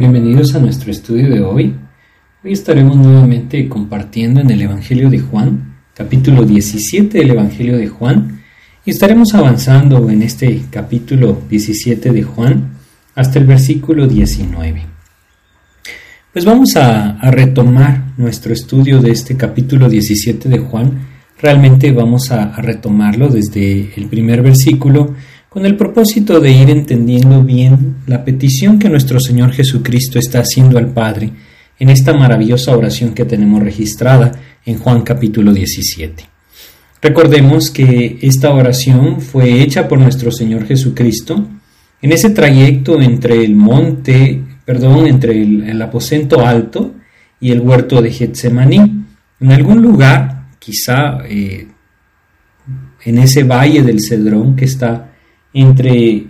Bienvenidos a nuestro estudio de hoy. Hoy estaremos nuevamente compartiendo en el Evangelio de Juan, capítulo 17 del Evangelio de Juan, y estaremos avanzando en este capítulo 17 de Juan hasta el versículo 19. Pues vamos a, retomar nuestro estudio de este capítulo 17 de Juan. Realmente vamos a retomarlo desde el primer versículo con el propósito de ir entendiendo bien la petición que nuestro Señor Jesucristo está haciendo al Padre en esta maravillosa oración que tenemos registrada en Juan capítulo 17. Recordemos que esta oración fue hecha por nuestro Señor Jesucristo en ese trayecto entre el monte, perdón, entre el, aposento alto y el huerto de Getsemaní. En algún lugar, quizá eh, en ese valle del Cedrón que está entre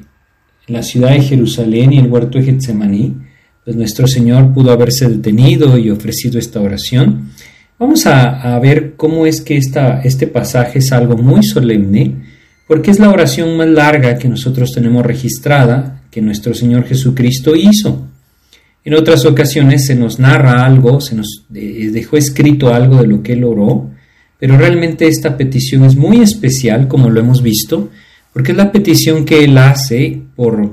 la ciudad de Jerusalén y el huerto de Getsemaní, pues nuestro Señor pudo haberse detenido y ofrecido esta oración. Vamos a, ver cómo es que esta, este pasaje es algo muy solemne, porque es la oración más larga que nosotros tenemos registrada que nuestro Señor Jesucristo hizo. En otras ocasiones se nos narra algo, se nos dejó escrito algo de lo que él oró, pero realmente esta petición es muy especial, como lo hemos visto, porque es la petición que Él hace por,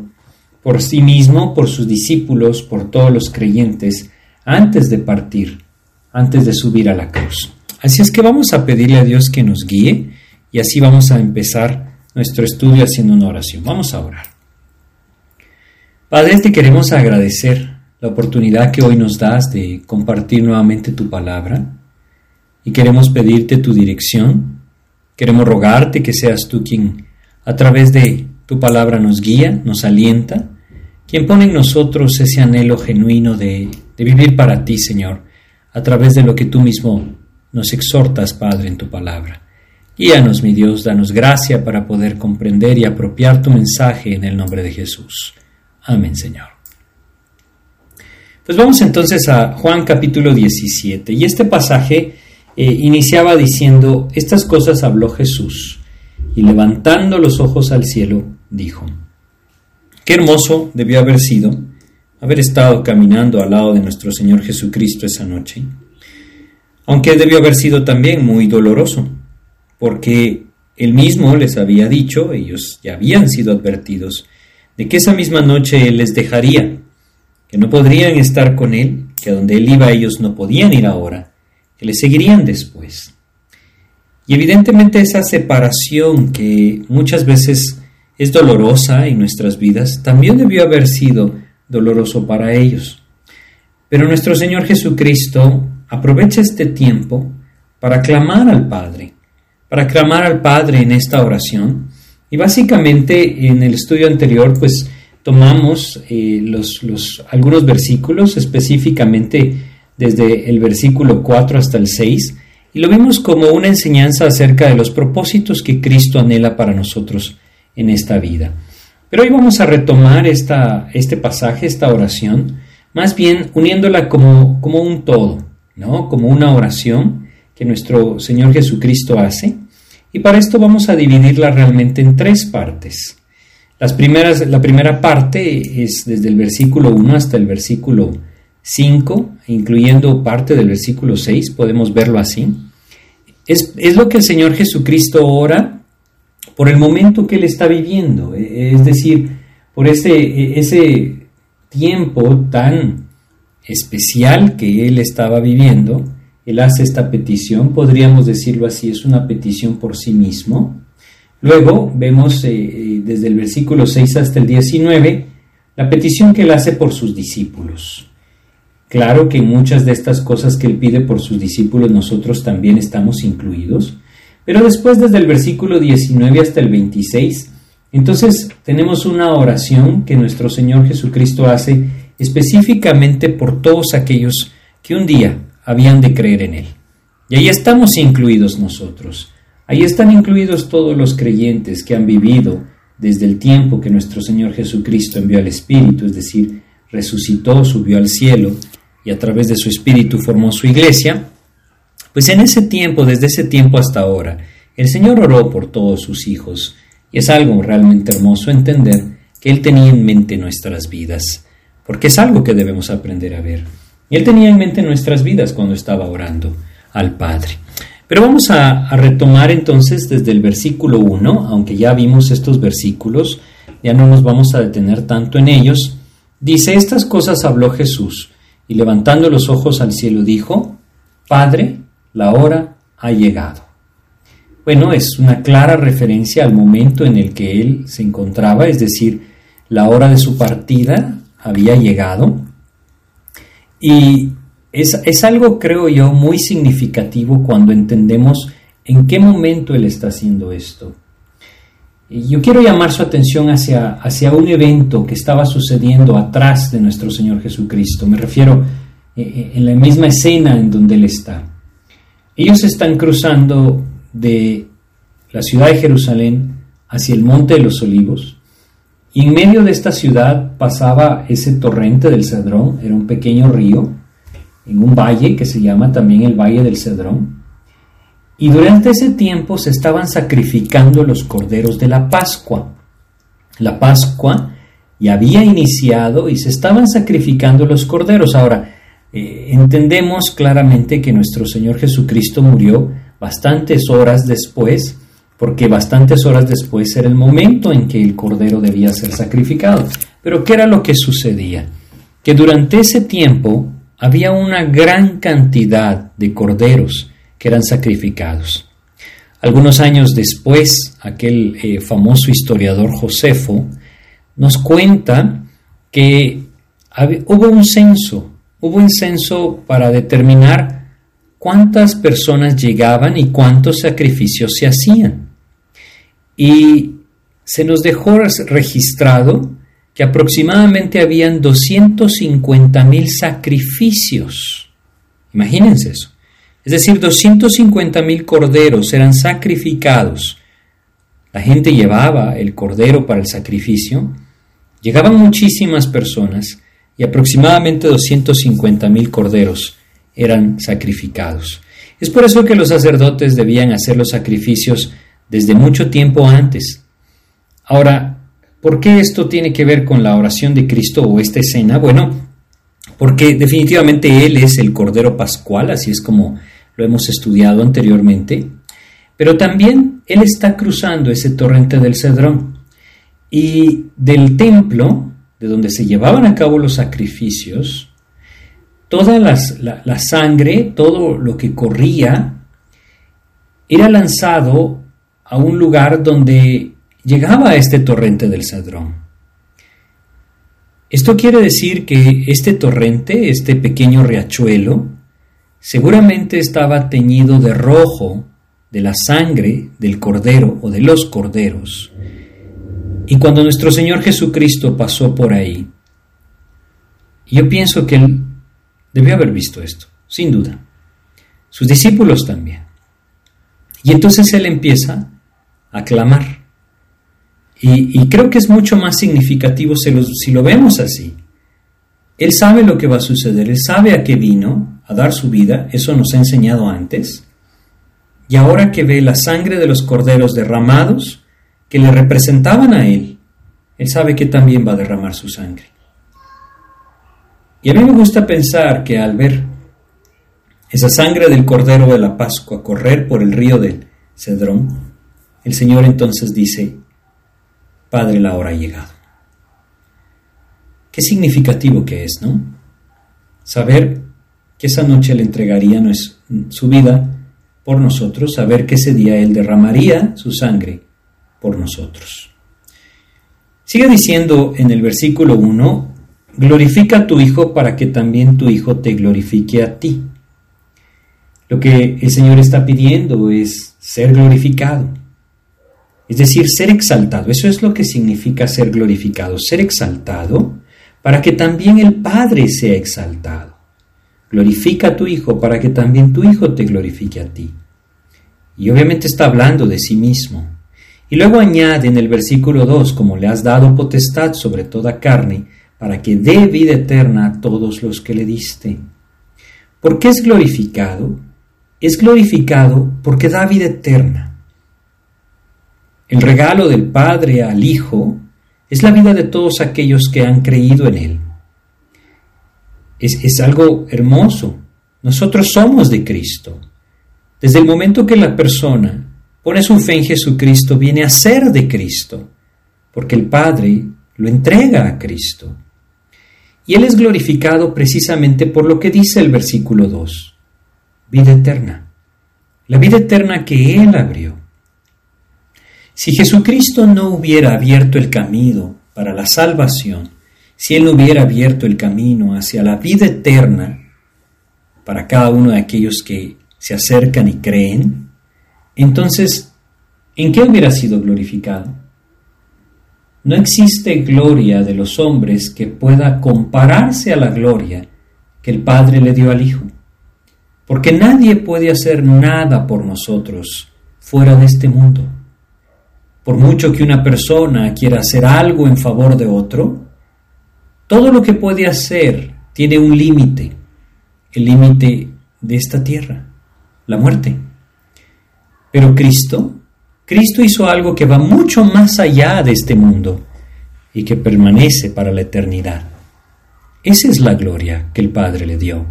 por sí mismo, por sus discípulos, por todos los creyentes, antes de partir, antes de subir a la cruz. Así es que vamos a pedirle a Dios que nos guíe y así vamos a empezar nuestro estudio haciendo una oración. Vamos a orar. Padre, te queremos agradecer la oportunidad que hoy nos das de compartir nuevamente tu palabra y queremos pedirte tu dirección. Queremos rogarte que seas tú quien a través de tu palabra nos guía, nos alienta, quien pone en nosotros ese anhelo genuino de, vivir para ti, Señor, a través de lo que tú mismo nos exhortas, Padre, en tu palabra. Guíanos, mi Dios, danos gracia para poder comprender y apropiar tu mensaje en el nombre de Jesús. Amén, Señor. Pues vamos entonces a Juan capítulo 17. Y este pasaje eh, iniciaba diciendo, estas cosas habló Jesús y levantando los ojos al cielo, dijo, Qué hermoso debió haber sido haber estado caminando al lado de nuestro Señor Jesucristo esa noche, aunque debió haber sido también muy doloroso, porque él mismo les había dicho, ellos ya habían sido advertidos, de que esa misma noche él les dejaría, que no podrían estar con él, que a donde él iba ellos no podían ir ahora, que le seguirían después. Y evidentemente esa separación que muchas veces es dolorosa en nuestras vidas, también debió haber sido doloroso para ellos. Pero nuestro Señor Jesucristo aprovecha este tiempo para clamar al Padre, para clamar al Padre en esta oración. Y básicamente en el estudio anterior, pues tomamos eh, algunos versículos, específicamente desde el versículo 4 hasta el 6, y lo vimos como una enseñanza acerca de los propósitos que Cristo anhela para nosotros en esta vida. Pero hoy vamos a retomar esta, este pasaje, esta oración, más bien uniéndola como, como un todo, ¿no? como una oración que nuestro Señor Jesucristo hace. Y para esto vamos a dividirla realmente en tres partes. Las primeras, la primera parte es desde el versículo 1 hasta el versículo 5, incluyendo parte del versículo 6, podemos verlo así. Es, lo que el Señor Jesucristo ora por el momento que Él está viviendo, e, es decir, por ese, e, ese tiempo tan especial que Él estaba viviendo, Él hace esta petición, podríamos decirlo así, es una petición por sí mismo, Luego vemos eh, desde el versículo 6 hasta el 19 la petición que él hace por sus discípulos. Claro que en muchas de estas cosas que él pide por sus discípulos nosotros también estamos incluidos, pero después desde el versículo 19 hasta el 26, entonces tenemos una oración que nuestro Señor Jesucristo hace específicamente por todos aquellos que un día habían de creer en Él. Y ahí estamos incluidos nosotros. Ahí están incluidos todos los creyentes que han vivido desde el tiempo que nuestro Señor Jesucristo envió al Espíritu, es decir, resucitó, subió al cielo y a través de su Espíritu formó su iglesia. Pues en ese tiempo, desde ese tiempo hasta ahora, el Señor oró por todos sus hijos y es algo realmente hermoso entender que Él tenía en mente nuestras vidas, porque es algo que debemos aprender a ver. Él tenía en mente nuestras vidas cuando estaba orando al Padre. Pero vamos a, retomar entonces desde el versículo 1, aunque ya vimos estos versículos, ya no nos vamos a detener tanto en ellos. Dice, estas cosas habló Jesús, y levantando los ojos al cielo dijo, Padre, la hora ha llegado. Bueno, es una clara referencia al momento en el que él se encontraba, es decir, la hora de su partida había llegado. Y es, algo, creo yo, muy significativo cuando entendemos en qué momento Él está haciendo esto. Yo quiero llamar su atención hacia, hacia un evento que estaba sucediendo atrás de nuestro Señor Jesucristo. Me refiero eh, eh, en la misma escena en donde Él está. Ellos están cruzando de la ciudad de Jerusalén hacia el Monte de los Olivos. Y en medio de esta ciudad pasaba ese torrente del Cedrón, era un pequeño río, en un valle que se llama también el Valle del Cedrón. Y durante ese tiempo se estaban sacrificando los corderos de la Pascua. La Pascua ya había iniciado y se estaban sacrificando los corderos. Ahora, eh, entendemos claramente que nuestro Señor Jesucristo murió bastantes horas después, porque bastantes horas después era el momento en que el cordero debía ser sacrificado. Pero ¿qué era lo que sucedía? Que durante ese tiempo había una gran cantidad de corderos que eran sacrificados. Algunos años después, aquel eh, famoso historiador Josefo nos cuenta que hubo un censo, hubo un censo para determinar cuántas personas llegaban y cuántos sacrificios se hacían. Y se nos dejó registrado que aproximadamente habían 250 mil sacrificios. Imagínense eso. Es decir, 250 mil corderos eran sacrificados. La gente llevaba el cordero para el sacrificio. Llegaban muchísimas personas y aproximadamente 250 mil corderos eran sacrificados. Es por eso que los sacerdotes debían hacer los sacrificios desde mucho tiempo antes. Ahora, ¿Por qué esto tiene que ver con la oración de Cristo o esta escena? Bueno, porque definitivamente Él es el Cordero Pascual, así es como lo hemos estudiado anteriormente, pero también Él está cruzando ese torrente del Cedrón y del templo, de donde se llevaban a cabo los sacrificios, toda la sangre, todo lo que corría, era lanzado a un lugar donde llegaba este torrente del Cedrón. Esto quiere decir que este torrente, este pequeño riachuelo, seguramente estaba teñido de rojo de la sangre del cordero o de los corderos. Y cuando nuestro Señor Jesucristo pasó por ahí, yo pienso que Él debió haber visto esto, sin duda. Sus discípulos también. Y entonces Él empieza a clamar. Y, creo que es mucho más significativo si lo, vemos así. Él sabe lo que va a suceder, él sabe a qué vino a dar su vida, eso nos ha enseñado antes. Y ahora que ve la sangre de los corderos derramados, que le representaban a él, él sabe que también va a derramar su sangre. Y a mí me gusta pensar que al ver esa sangre del cordero de la Pascua correr por el río del Cedrón, el Señor entonces dice, Padre, la hora ha llegado. Qué significativo que es, ¿no? Saber que esa noche le entregaría su vida por nosotros, saber que ese día Él derramaría su sangre por nosotros. Sigue diciendo en el versículo 1, glorifica a tu Hijo para que también tu Hijo te glorifique a ti. Lo que el Señor está pidiendo es ser glorificado, es decir, ser exaltado. Eso es lo que significa ser glorificado, ser exaltado para que también el Padre sea exaltado. Glorifica a tu Hijo para que también tu Hijo te glorifique a ti. Y obviamente está hablando de sí mismo. Y luego añade en el versículo 2, como le has dado potestad sobre toda carne, para que dé vida eterna a todos los que le diste. ¿Por qué es glorificado? Es glorificado porque da vida eterna. El regalo del Padre al Hijo es la vida de todos aquellos que han creído en Él. Es, algo hermoso. Nosotros somos de Cristo. Desde el momento que la persona pone su fe en Jesucristo, viene a ser de Cristo, porque el Padre lo entrega a Cristo. Y Él es glorificado precisamente por lo que dice el versículo 2, vida eterna, la vida eterna que Él abrió. Si Jesucristo no hubiera abierto el camino para la salvación, si Él no hubiera abierto el camino hacia la vida eterna para cada uno de aquellos que se acercan y creen, entonces, ¿en qué hubiera sido glorificado? No existe gloria de los hombres que pueda compararse a la gloria que el Padre le dio al Hijo, porque nadie puede hacer nada por nosotros fuera de este mundo. Por mucho que una persona quiera hacer algo en favor de otro, todo lo que puede hacer tiene un límite, el límite de esta tierra, la muerte. Pero Cristo, Cristo hizo algo que va mucho más allá de este mundo y que permanece para la eternidad. Esa es la gloria que el Padre le dio.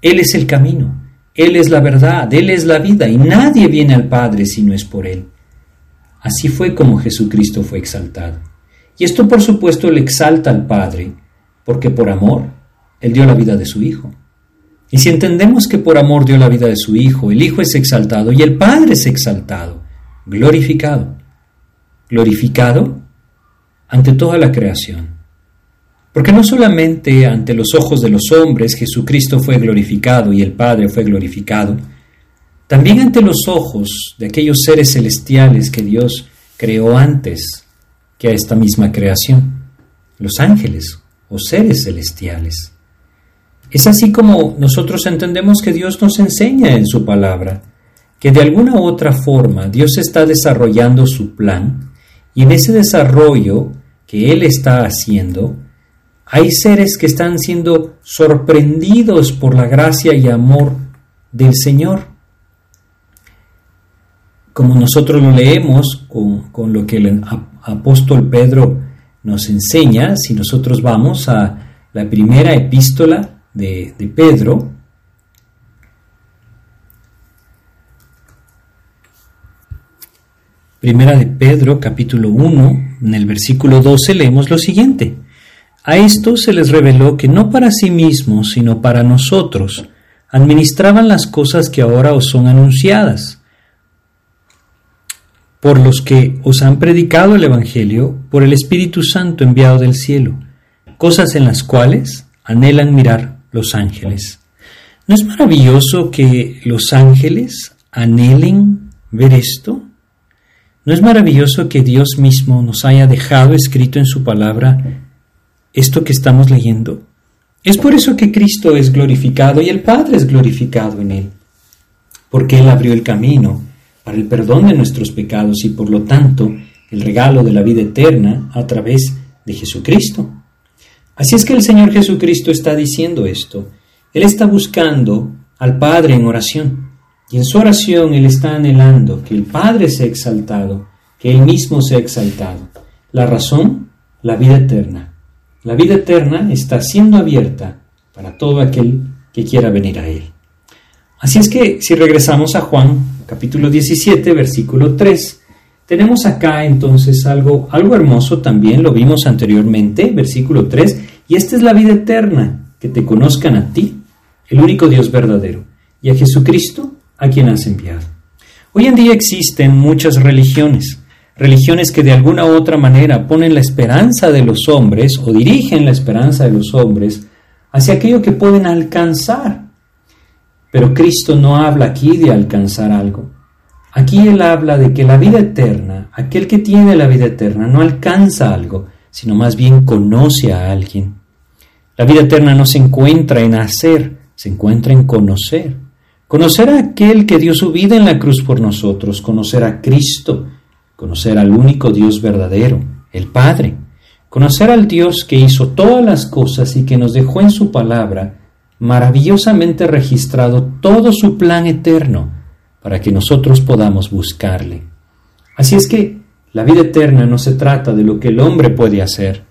Él es el camino, Él es la verdad, Él es la vida y nadie viene al Padre si no es por Él. Así fue como Jesucristo fue exaltado. Y esto por supuesto le exalta al Padre, porque por amor Él dio la vida de su Hijo. Y si entendemos que por amor dio la vida de su Hijo, el Hijo es exaltado y el Padre es exaltado, glorificado, glorificado ante toda la creación. Porque no solamente ante los ojos de los hombres Jesucristo fue glorificado y el Padre fue glorificado, también ante los ojos de aquellos seres celestiales que Dios creó antes que a esta misma creación, los ángeles o seres celestiales. Es así como nosotros entendemos que Dios nos enseña en su palabra, que de alguna otra forma Dios está desarrollando su plan y en ese desarrollo que Él está haciendo, hay seres que están siendo sorprendidos por la gracia y amor del Señor. Como nosotros lo leemos con, con lo que el apóstol Pedro nos enseña, si nosotros vamos a la primera epístola de, Pedro, Primera de Pedro, capítulo 1, en el versículo 12 leemos lo siguiente. A esto se les reveló que no para sí mismos, sino para nosotros, administraban las cosas que ahora os son anunciadas, por los que os han predicado el Evangelio por el Espíritu Santo enviado del cielo, cosas en las cuales anhelan mirar los ángeles. ¿No es maravilloso que los ángeles anhelen ver esto? ¿No es maravilloso que Dios mismo nos haya dejado escrito en su palabra esto que estamos leyendo? Es por eso que Cristo es glorificado y el Padre es glorificado en Él, porque Él abrió el camino para el perdón de nuestros pecados y por lo tanto el regalo de la vida eterna a través de Jesucristo. Así es que el Señor Jesucristo está diciendo esto. Él está buscando al Padre en oración. Y en su oración Él está anhelando que el Padre sea exaltado, que Él mismo sea exaltado. La razón, la vida eterna. La vida eterna está siendo abierta para todo aquel que quiera venir a Él. Así es que si regresamos a Juan capítulo 17, versículo 3, tenemos acá entonces algo, algo hermoso también, lo vimos anteriormente, versículo 3, y esta es la vida eterna, que te conozcan a ti, el único Dios verdadero, y a Jesucristo, a quien has enviado. Hoy en día existen muchas religiones. religiones que de alguna u otra manera ponen la esperanza de los hombres o dirigen la esperanza de los hombres hacia aquello que pueden alcanzar. Pero Cristo no habla aquí de alcanzar algo. Aquí Él habla de que la vida eterna, aquel que tiene la vida eterna, no alcanza algo, sino más bien conoce a alguien. La vida eterna no se encuentra en hacer, se encuentra en conocer. Conocer a aquel que dio su vida en la cruz por nosotros, conocer a Cristo, conocer al único Dios verdadero, el Padre, conocer al Dios que hizo todas las cosas y que nos dejó en su palabra maravillosamente registrado todo su plan eterno para que nosotros podamos buscarle. Así es que la vida eterna no se trata de lo que el hombre puede hacer.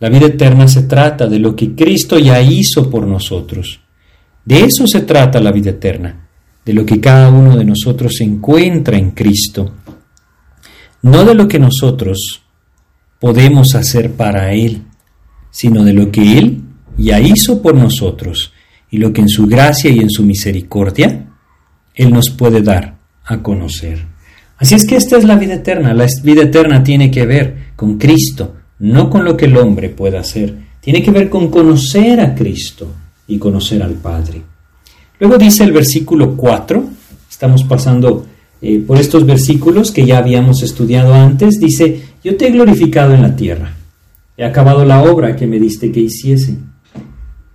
La vida eterna se trata de lo que Cristo ya hizo por nosotros. De eso se trata la vida eterna, de lo que cada uno de nosotros encuentra en Cristo no de lo que nosotros podemos hacer para Él, sino de lo que Él ya hizo por nosotros y lo que en su gracia y en su misericordia Él nos puede dar a conocer. Así es que esta es la vida eterna. La vida eterna tiene que ver con Cristo, no con lo que el hombre pueda hacer. Tiene que ver con conocer a Cristo y conocer al Padre. Luego dice el versículo 4, estamos pasando eh, por estos versículos que ya habíamos estudiado antes, dice, yo te he glorificado en la tierra, he acabado la obra que me diste que hiciese.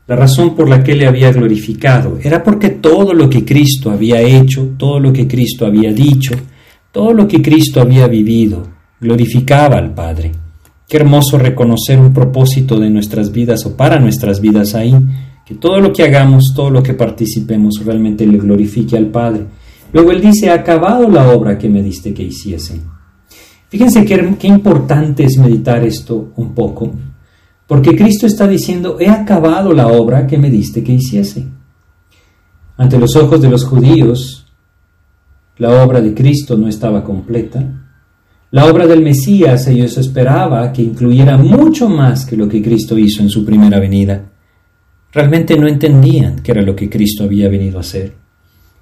La razón por la que le había glorificado era porque todo lo que Cristo había hecho, todo lo que Cristo había dicho, todo lo que Cristo había vivido, glorificaba al Padre. Qué hermoso reconocer un propósito de nuestras vidas o para nuestras vidas ahí, que todo lo que hagamos, todo lo que participemos realmente le glorifique al Padre. Luego él dice, ha acabado la obra que me diste que hiciese. Fíjense qué, qué importante es meditar esto un poco, porque Cristo está diciendo, he acabado la obra que me diste que hiciese. Ante los ojos de los judíos, la obra de Cristo no estaba completa. La obra del Mesías ellos esperaban que incluyera mucho más que lo que Cristo hizo en su primera venida. Realmente no entendían qué era lo que Cristo había venido a hacer.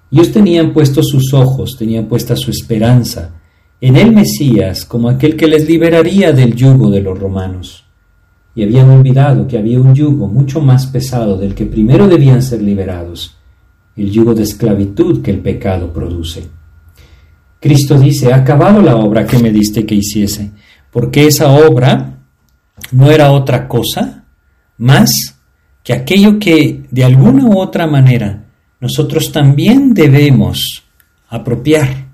Ellos tenían puestos sus ojos, tenían puesta su esperanza en el Mesías como aquel que les liberaría del yugo de los romanos. Y habían olvidado que había un yugo mucho más pesado del que primero debían ser liberados, el yugo de esclavitud que el pecado produce. Cristo dice, ha acabado la obra que me diste que hiciese, porque esa obra no era otra cosa más que aquello que de alguna u otra manera nosotros también debemos apropiar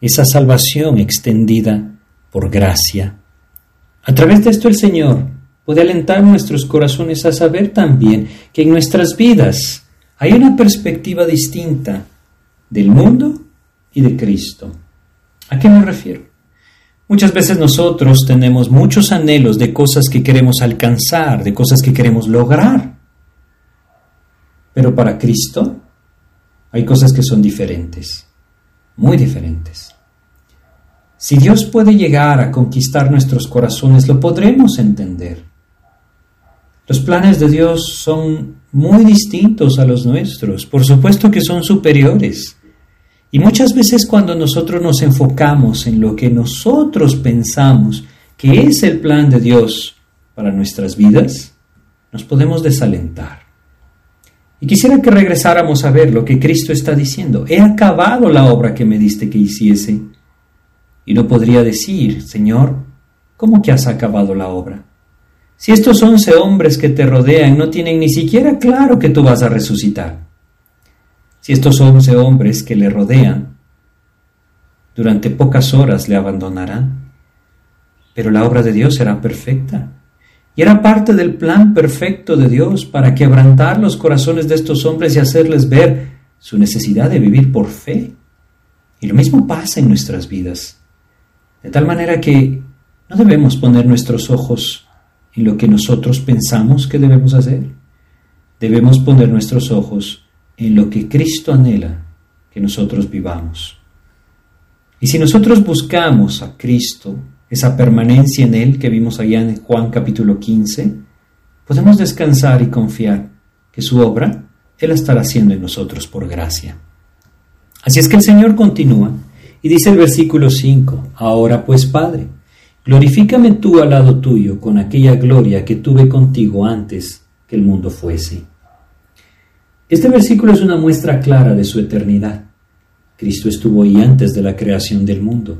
esa salvación extendida por gracia. A través de esto el Señor puede alentar nuestros corazones a saber también que en nuestras vidas hay una perspectiva distinta del mundo y de Cristo. ¿A qué me refiero? Muchas veces nosotros tenemos muchos anhelos de cosas que queremos alcanzar, de cosas que queremos lograr. Pero para Cristo hay cosas que son diferentes, muy diferentes. Si Dios puede llegar a conquistar nuestros corazones, lo podremos entender. Los planes de Dios son muy distintos a los nuestros, por supuesto que son superiores. Y muchas veces cuando nosotros nos enfocamos en lo que nosotros pensamos que es el plan de Dios para nuestras vidas, nos podemos desalentar. Y quisiera que regresáramos a ver lo que Cristo está diciendo. He acabado la obra que me diste que hiciese. Y no podría decir, Señor, ¿cómo que has acabado la obra? Si estos once hombres que te rodean no tienen ni siquiera claro que tú vas a resucitar. Si estos once hombres que le rodean durante pocas horas le abandonarán. Pero la obra de Dios será perfecta y era parte del plan perfecto de Dios para quebrantar los corazones de estos hombres y hacerles ver su necesidad de vivir por fe. Y lo mismo pasa en nuestras vidas. De tal manera que no debemos poner nuestros ojos en lo que nosotros pensamos que debemos hacer. Debemos poner nuestros ojos en lo que Cristo anhela que nosotros vivamos. Y si nosotros buscamos a Cristo, esa permanencia en Él que vimos allá en Juan capítulo 15, podemos descansar y confiar que su obra Él estará haciendo en nosotros por gracia. Así es que el Señor continúa Y dice el versículo 5, ahora pues Padre, glorifícame tú al lado tuyo con aquella gloria que tuve contigo antes que el mundo fuese. Este versículo es una muestra clara de su eternidad. Cristo estuvo ahí antes de la creación del mundo.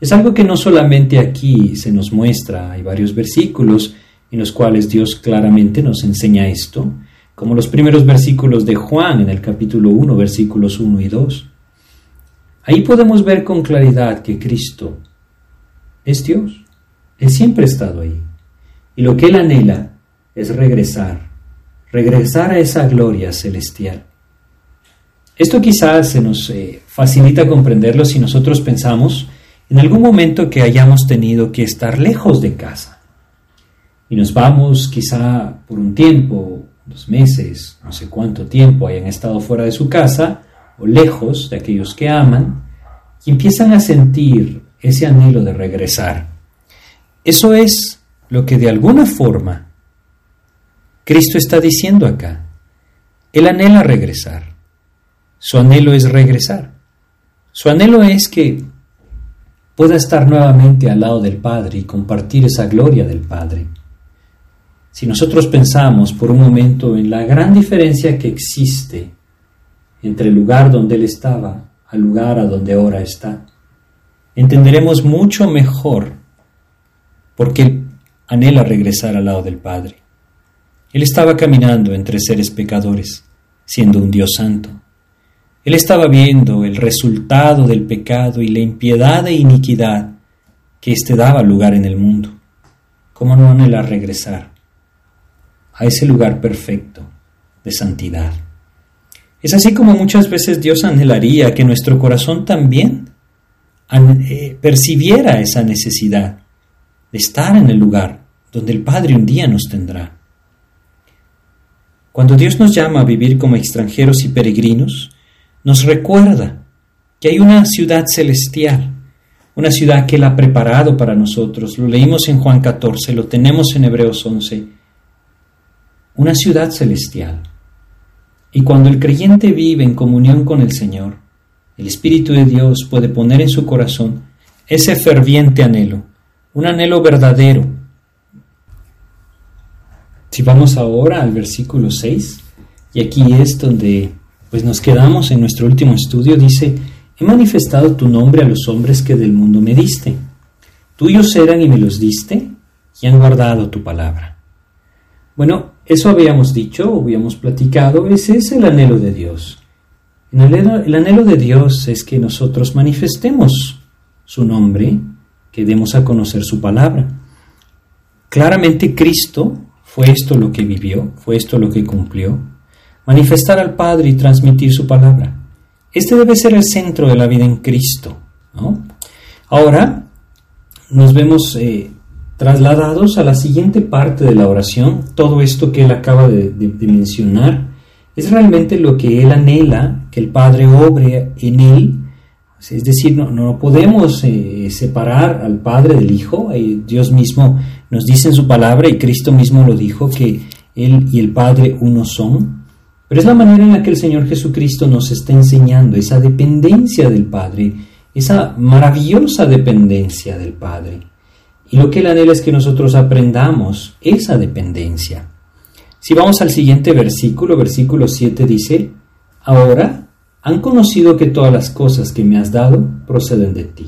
Es algo que no solamente aquí se nos muestra, hay varios versículos en los cuales Dios claramente nos enseña esto, como los primeros versículos de Juan en el capítulo 1, versículos 1 y 2. Ahí podemos ver con claridad que Cristo es Dios. Él siempre ha estado ahí. Y lo que Él anhela es regresar, regresar a esa gloria celestial. Esto quizás se nos eh, facilita comprenderlo si nosotros pensamos en algún momento que hayamos tenido que estar lejos de casa. Y nos vamos quizá por un tiempo, dos meses, no sé cuánto tiempo hayan estado fuera de su casa o lejos de aquellos que aman y empiezan a sentir ese anhelo de regresar. Eso es lo que de alguna forma Cristo está diciendo acá. Él anhela regresar. Su anhelo es regresar. Su anhelo es que pueda estar nuevamente al lado del Padre y compartir esa gloria del Padre. Si nosotros pensamos por un momento en la gran diferencia que existe entre el lugar donde Él estaba al lugar a donde ahora está, entenderemos mucho mejor por qué anhela regresar al lado del Padre. Él estaba caminando entre seres pecadores, siendo un Dios santo. Él estaba viendo el resultado del pecado y la impiedad e iniquidad que éste daba lugar en el mundo. ¿Cómo no anhela regresar? a ese lugar perfecto de santidad. Es así como muchas veces Dios anhelaría que nuestro corazón también eh, percibiera esa necesidad de estar en el lugar donde el Padre un día nos tendrá. Cuando Dios nos llama a vivir como extranjeros y peregrinos, nos recuerda que hay una ciudad celestial, una ciudad que Él ha preparado para nosotros. Lo leímos en Juan 14, lo tenemos en Hebreos 11 una ciudad celestial. Y cuando el creyente vive en comunión con el Señor, el Espíritu de Dios puede poner en su corazón ese ferviente anhelo, un anhelo verdadero. Si vamos ahora al versículo 6, y aquí es donde pues nos quedamos en nuestro último estudio, dice, he manifestado tu nombre a los hombres que del mundo me diste. Tuyos eran y me los diste, y han guardado tu palabra. Bueno, eso habíamos dicho, habíamos platicado, ese es el anhelo de Dios. El anhelo, de Dios es que nosotros manifestemos su nombre, que demos a conocer su palabra. Claramente Cristo fue esto lo que vivió, fue esto lo que cumplió. Manifestar al Padre y transmitir su palabra. Este debe ser el centro de la vida en Cristo. Ahora nos vemos eh, trasladados a la siguiente parte de la oración, todo esto que él acaba de, mencionar, es realmente lo que él anhela que el Padre obre en él. Es decir, no, no podemos eh, separar al Padre del Hijo. Eh, Dios mismo nos dice en su palabra y Cristo mismo lo dijo que Él y el Padre uno son. Pero es la manera en la que el Señor Jesucristo nos está enseñando esa dependencia del Padre, esa maravillosa dependencia del Padre. Y lo que él anhela es que nosotros aprendamos esa dependencia. Si vamos al siguiente versículo, versículo 7 dice, ahora han conocido que todas las cosas que me has dado proceden de ti.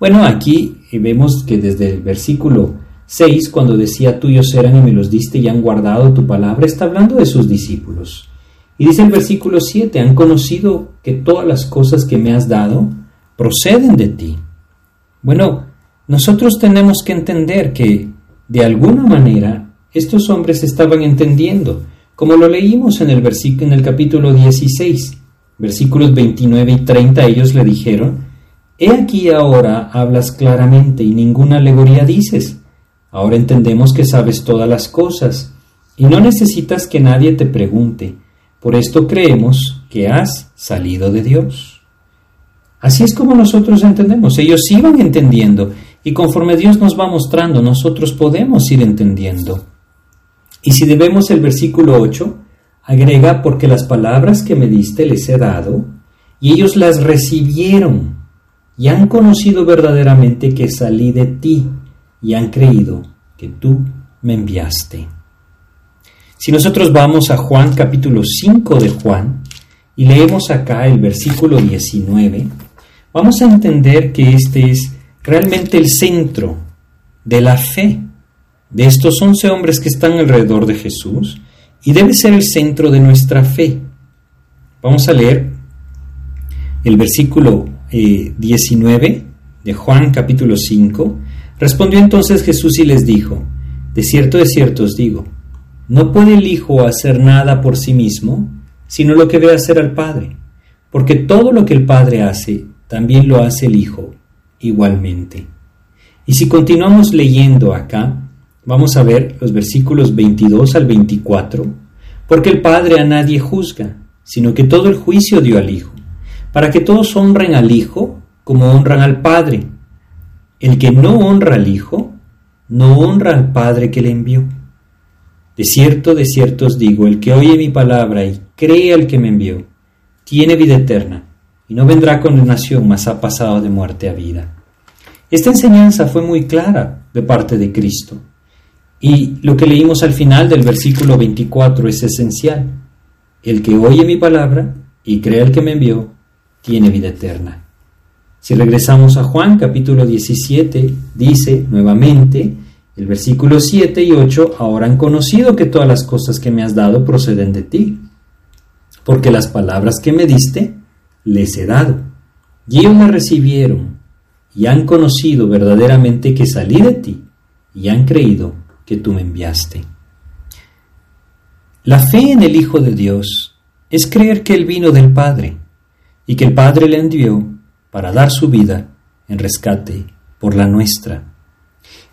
Bueno, aquí vemos que desde el versículo 6, cuando decía tuyos eran y me los diste y han guardado tu palabra, está hablando de sus discípulos. Y dice el versículo 7, han conocido que todas las cosas que me has dado proceden de ti. Bueno, nosotros tenemos que entender que, de alguna manera, estos hombres estaban entendiendo, como lo leímos en el, en el capítulo 16, versículos 29 y 30, ellos le dijeron, He aquí ahora hablas claramente y ninguna alegoría dices. Ahora entendemos que sabes todas las cosas y no necesitas que nadie te pregunte. Por esto creemos que has salido de Dios. Así es como nosotros entendemos. Ellos iban entendiendo y conforme Dios nos va mostrando, nosotros podemos ir entendiendo. Y si debemos el versículo 8, agrega, porque las palabras que me diste les he dado, y ellos las recibieron, y han conocido verdaderamente que salí de ti y han creído que tú me enviaste. Si nosotros vamos a Juan capítulo 5 de Juan y leemos acá el versículo 19, vamos a entender que este es realmente el centro de la fe de estos once hombres que están alrededor de Jesús y debe ser el centro de nuestra fe. Vamos a leer el versículo 19 eh, de Juan capítulo 5. Respondió entonces Jesús y les dijo, De cierto, de cierto os digo, no puede el Hijo hacer nada por sí mismo, sino lo que ve hacer al Padre, porque todo lo que el Padre hace, también lo hace el Hijo igualmente. Y si continuamos leyendo acá, vamos a ver los versículos 22 al 24, porque el Padre a nadie juzga, sino que todo el juicio dio al Hijo, para que todos honren al Hijo como honran al Padre. El que no honra al Hijo, no honra al Padre que le envió. De cierto, de cierto os digo, el que oye mi palabra y cree al que me envió, tiene vida eterna, y no vendrá condenación, mas ha pasado de muerte a vida. Esta enseñanza fue muy clara de parte de Cristo, y lo que leímos al final del versículo 24 es esencial. El que oye mi palabra y cree al que me envió, tiene vida eterna. Si regresamos a Juan capítulo 17, dice nuevamente, el versículo 7 y 8, ahora han conocido que todas las cosas que me has dado proceden de ti, porque las palabras que me diste les he dado, y ellos me recibieron, y han conocido verdaderamente que salí de ti, y han creído que tú me enviaste. La fe en el Hijo de Dios es creer que Él vino del Padre, y que el Padre le envió para dar su vida en rescate por la nuestra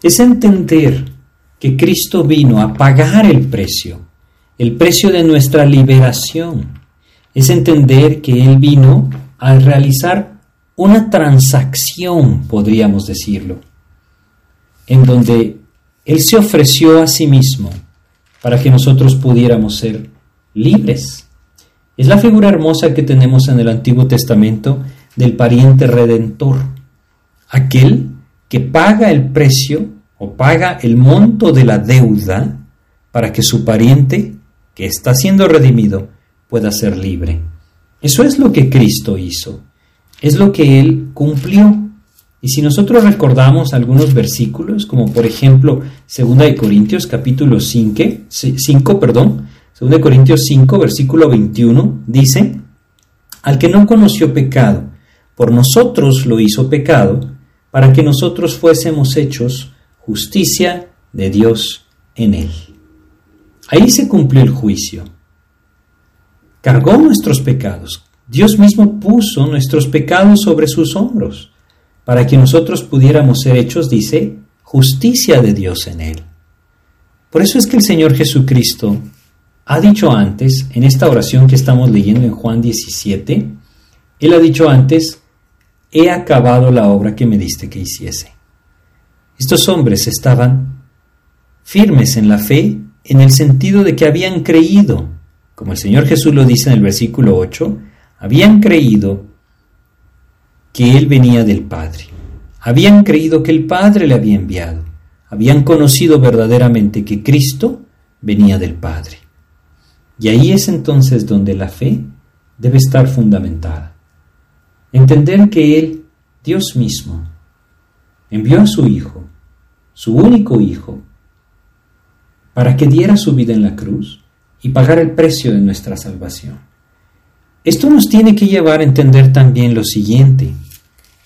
es entender que Cristo vino a pagar el precio, el precio de nuestra liberación. Es entender que Él vino a realizar una transacción, podríamos decirlo, en donde Él se ofreció a sí mismo para que nosotros pudiéramos ser libres. Es la figura hermosa que tenemos en el Antiguo Testamento del pariente redentor, aquel que paga el precio o paga el monto de la deuda para que su pariente, que está siendo redimido, pueda ser libre. Eso es lo que Cristo hizo, es lo que Él cumplió. Y si nosotros recordamos algunos versículos, como por ejemplo 2 Corintios capítulo 5, 5 perdón, 2 Corintios 5 versículo 21, dice, al que no conoció pecado, por nosotros lo hizo pecado, para que nosotros fuésemos hechos justicia de Dios en él. Ahí se cumplió el juicio. Cargó nuestros pecados. Dios mismo puso nuestros pecados sobre sus hombros, para que nosotros pudiéramos ser hechos, dice, justicia de Dios en él. Por eso es que el Señor Jesucristo ha dicho antes, en esta oración que estamos leyendo en Juan 17, Él ha dicho antes, he acabado la obra que me diste que hiciese. Estos hombres estaban firmes en la fe en el sentido de que habían creído, como el Señor Jesús lo dice en el versículo 8, habían creído que Él venía del Padre, habían creído que el Padre le había enviado, habían conocido verdaderamente que Cristo venía del Padre. Y ahí es entonces donde la fe debe estar fundamentada. Entender que Él, Dios mismo, envió a su Hijo, su único Hijo, para que diera su vida en la cruz y pagara el precio de nuestra salvación. Esto nos tiene que llevar a entender también lo siguiente.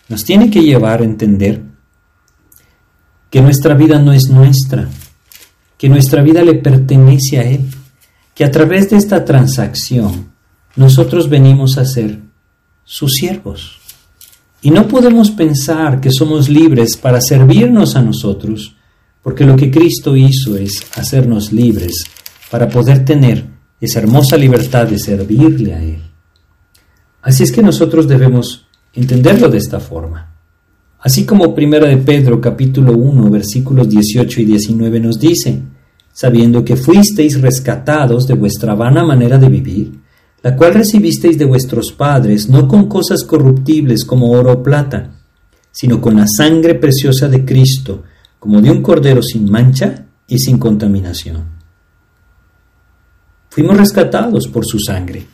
Nos tiene que llevar a entender que nuestra vida no es nuestra, que nuestra vida le pertenece a Él, que a través de esta transacción nosotros venimos a ser sus siervos. Y no podemos pensar que somos libres para servirnos a nosotros, porque lo que Cristo hizo es hacernos libres para poder tener esa hermosa libertad de servirle a Él. Así es que nosotros debemos entenderlo de esta forma. Así como Primera de Pedro capítulo 1 versículos 18 y 19 nos dice, sabiendo que fuisteis rescatados de vuestra vana manera de vivir, la cual recibisteis de vuestros padres, no con cosas corruptibles como oro o plata, sino con la sangre preciosa de Cristo, como de un cordero sin mancha y sin contaminación. Fuimos rescatados por su sangre.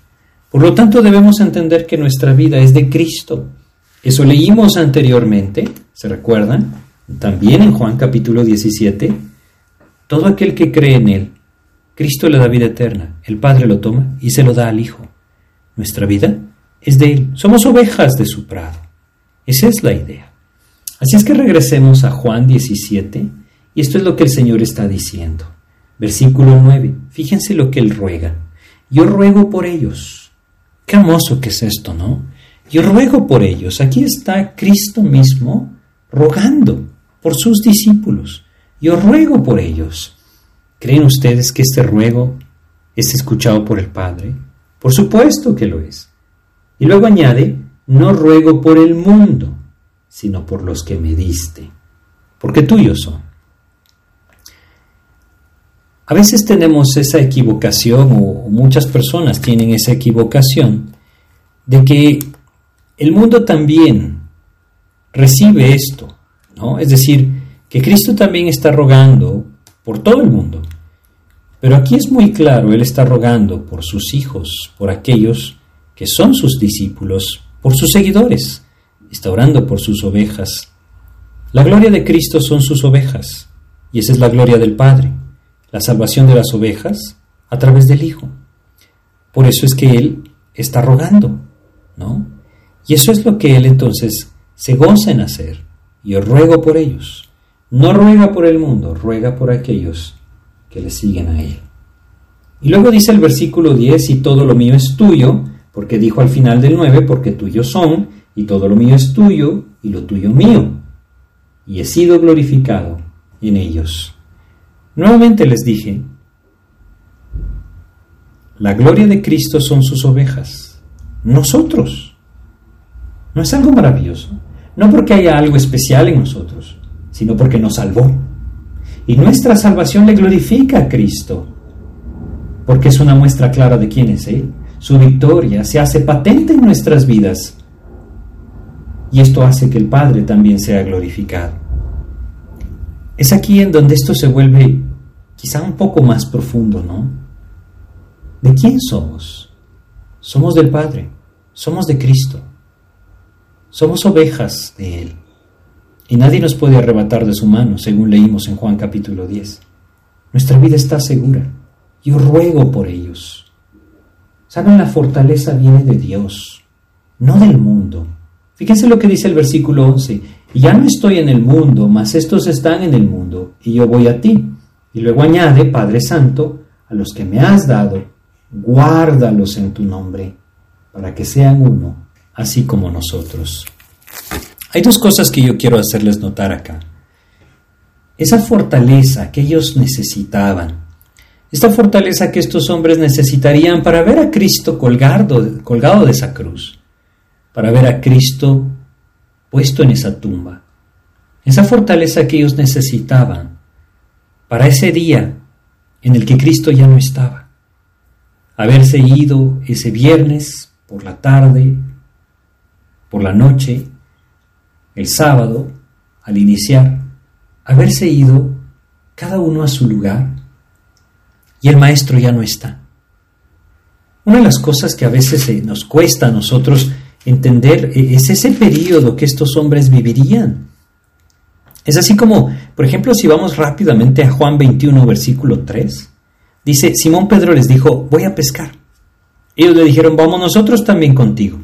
Por lo tanto, debemos entender que nuestra vida es de Cristo. Eso leímos anteriormente, ¿se recuerdan? También en Juan capítulo 17. Todo aquel que cree en Él, Cristo le da vida eterna. El Padre lo toma y se lo da al Hijo. Nuestra vida es de Él. Somos ovejas de su prado. Esa es la idea. Así es que regresemos a Juan 17 y esto es lo que el Señor está diciendo. Versículo 9. Fíjense lo que Él ruega. Yo ruego por ellos. Qué hermoso que es esto, ¿no? Yo ruego por ellos. Aquí está Cristo mismo rogando por sus discípulos. Yo ruego por ellos. ¿Creen ustedes que este ruego es escuchado por el Padre? Por supuesto que lo es. Y luego añade, no ruego por el mundo, sino por los que me diste, porque tuyos son. A veces tenemos esa equivocación, o muchas personas tienen esa equivocación, de que el mundo también recibe esto, ¿no? Es decir, que Cristo también está rogando por todo el mundo. Pero aquí es muy claro, Él está rogando por sus hijos, por aquellos que son sus discípulos, por sus seguidores, está orando por sus ovejas. La gloria de Cristo son sus ovejas, y esa es la gloria del Padre, la salvación de las ovejas a través del Hijo. Por eso es que Él está rogando, ¿no? Y eso es lo que Él entonces se goza en hacer. Yo ruego por ellos. No ruega por el mundo, ruega por aquellos que le siguen a Él. Y luego dice el versículo 10, y todo lo mío es tuyo, porque dijo al final del 9, porque tuyos son, y todo lo mío es tuyo, y lo tuyo mío, y he sido glorificado en ellos. Nuevamente les dije, la gloria de Cristo son sus ovejas, nosotros. ¿No es algo maravilloso? No porque haya algo especial en nosotros, sino porque nos salvó. Y nuestra salvación le glorifica a Cristo, porque es una muestra clara de quién es Él. Su victoria se hace patente en nuestras vidas. Y esto hace que el Padre también sea glorificado. Es aquí en donde esto se vuelve quizá un poco más profundo, ¿no? ¿De quién somos? Somos del Padre, somos de Cristo, somos ovejas de Él. Y nadie nos puede arrebatar de su mano, según leímos en Juan capítulo 10. Nuestra vida está segura. Yo ruego por ellos. Saben, la fortaleza viene de Dios, no del mundo. Fíjense lo que dice el versículo 11. Ya no estoy en el mundo, mas estos están en el mundo, y yo voy a ti. Y luego añade, Padre Santo, a los que me has dado, guárdalos en tu nombre, para que sean uno, así como nosotros. Hay dos cosas que yo quiero hacerles notar acá. Esa fortaleza que ellos necesitaban, esta fortaleza que estos hombres necesitarían para ver a Cristo colgado, colgado de esa cruz, para ver a Cristo puesto en esa tumba. Esa fortaleza que ellos necesitaban para ese día en el que Cristo ya no estaba. Haberse ido ese viernes por la tarde, por la noche, el sábado, al iniciar, haberse ido cada uno a su lugar y el maestro ya no está. Una de las cosas que a veces nos cuesta a nosotros entender eh, es ese periodo que estos hombres vivirían. Es así como, por ejemplo, si vamos rápidamente a Juan 21, versículo 3, dice, Simón Pedro les dijo, voy a pescar. Ellos le dijeron, vamos nosotros también contigo.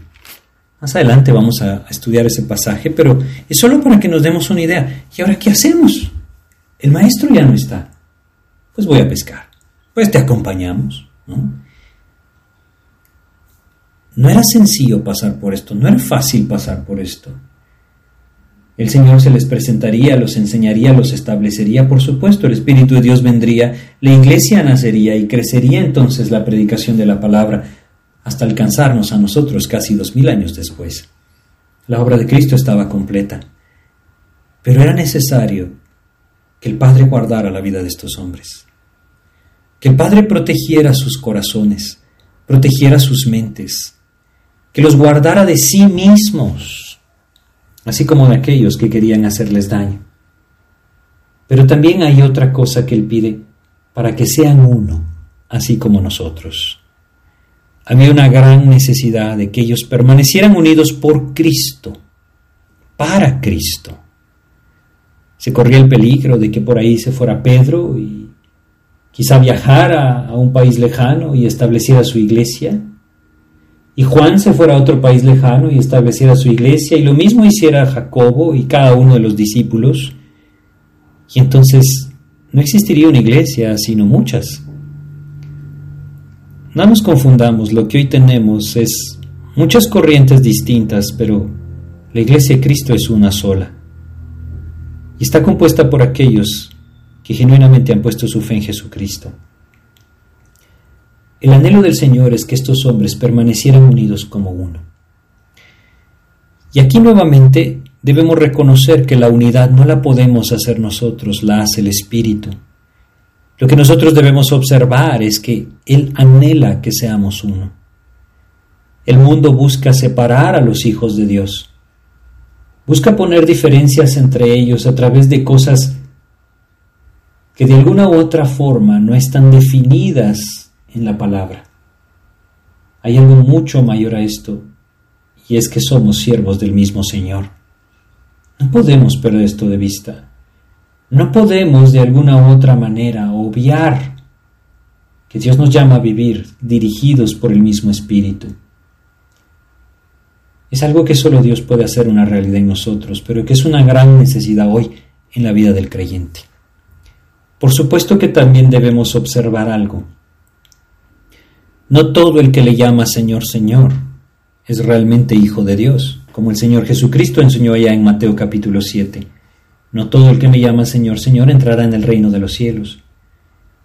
Más adelante vamos a estudiar ese pasaje, pero es solo para que nos demos una idea. ¿Y ahora qué hacemos? El maestro ya no está. Pues voy a pescar. Pues te acompañamos. ¿no? No era sencillo pasar por esto, no era fácil pasar por esto. El Señor se les presentaría, los enseñaría, los establecería, por supuesto, el Espíritu de Dios vendría, la iglesia nacería y crecería entonces la predicación de la palabra hasta alcanzarnos a nosotros casi dos mil años después. La obra de Cristo estaba completa, pero era necesario que el Padre guardara la vida de estos hombres, que el Padre protegiera sus corazones, protegiera sus mentes, que los guardara de sí mismos. así como de aquellos que querían hacerles daño. Pero también hay otra cosa que Él pide, para que sean uno, así como nosotros. Había una gran necesidad de que ellos permanecieran unidos por Cristo, para Cristo. Se corría el peligro de que por ahí se fuera Pedro y quizá viajara a un país lejano y estableciera su iglesia. Y Juan se fuera a otro país lejano y estableciera su iglesia, y lo mismo hiciera Jacobo y cada uno de los discípulos. Y entonces no existiría una iglesia, sino muchas. No nos confundamos, lo que hoy tenemos es muchas corrientes distintas, pero la iglesia de Cristo es una sola. Y está compuesta por aquellos que genuinamente han puesto su fe en Jesucristo. El anhelo del Señor es que estos hombres permanecieran unidos como uno. Y aquí nuevamente debemos reconocer que la unidad no la podemos hacer nosotros, la hace el Espíritu. Lo que nosotros debemos observar es que Él anhela que seamos uno. El mundo busca separar a los hijos de Dios. Busca poner diferencias entre ellos a través de cosas que de alguna u otra forma no están definidas en la palabra. Hay algo mucho mayor a esto, y es que somos siervos del mismo Señor. No podemos perder esto de vista. No podemos de alguna u otra manera obviar que Dios nos llama a vivir dirigidos por el mismo Espíritu. Es algo que solo Dios puede hacer una realidad en nosotros, pero que es una gran necesidad hoy en la vida del creyente. Por supuesto que también debemos observar algo. No todo el que le llama Señor, Señor es realmente hijo de Dios, como el Señor Jesucristo enseñó allá en Mateo capítulo 7. No todo el que me llama Señor, Señor entrará en el reino de los cielos.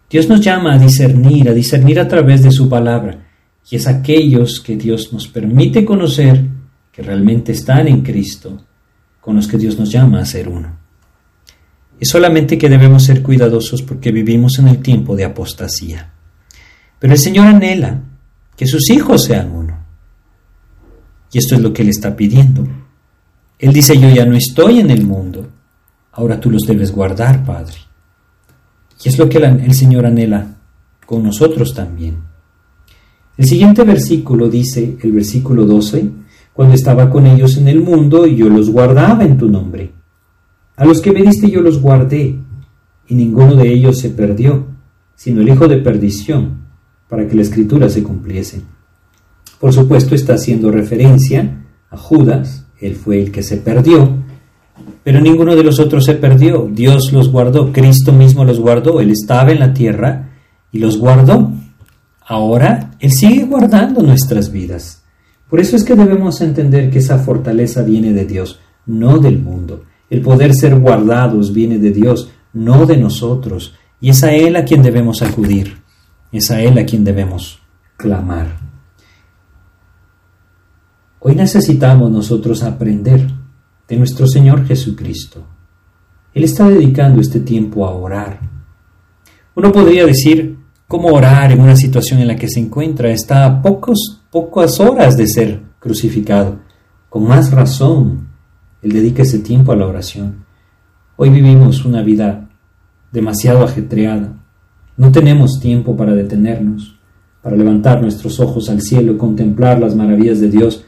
Dios nos llama a discernir, a discernir a través de su palabra, y es aquellos que Dios nos permite conocer, que realmente están en Cristo, con los que Dios nos llama a ser uno. Es solamente que debemos ser cuidadosos porque vivimos en el tiempo de apostasía. Pero el Señor anhela que sus hijos sean uno. Y esto es lo que Él está pidiendo. Él dice, yo ya no estoy en el mundo, Ahora tú los debes guardar, Padre. Y es lo que el Señor anhela con nosotros también. El siguiente versículo dice, el versículo 12, cuando estaba con ellos en el mundo yo los guardaba en tu nombre. A los que me diste yo los guardé, y ninguno de ellos se perdió, sino el hijo de perdición, para que la escritura se cumpliese. Por supuesto está haciendo referencia a Judas, él fue el que se perdió, pero ninguno de los otros se perdió. Dios los guardó, Cristo mismo los guardó, Él estaba en la tierra y los guardó. Ahora Él sigue guardando nuestras vidas. Por eso es que debemos entender que esa fortaleza viene de Dios, no del mundo. El poder ser guardados viene de Dios, no de nosotros. Y es a Él a quien debemos acudir, es a Él a quien debemos clamar. Hoy necesitamos nosotros aprender de nuestro Señor Jesucristo. Él está dedicando este tiempo a orar. Uno podría decir, ¿cómo orar en una situación en la que se encuentra? Está a pocos, pocas horas de ser crucificado. Con más razón, Él dedica ese tiempo a la oración. Hoy vivimos una vida demasiado ajetreada. No tenemos tiempo para detenernos, para levantar nuestros ojos al cielo, contemplar las maravillas de Dios,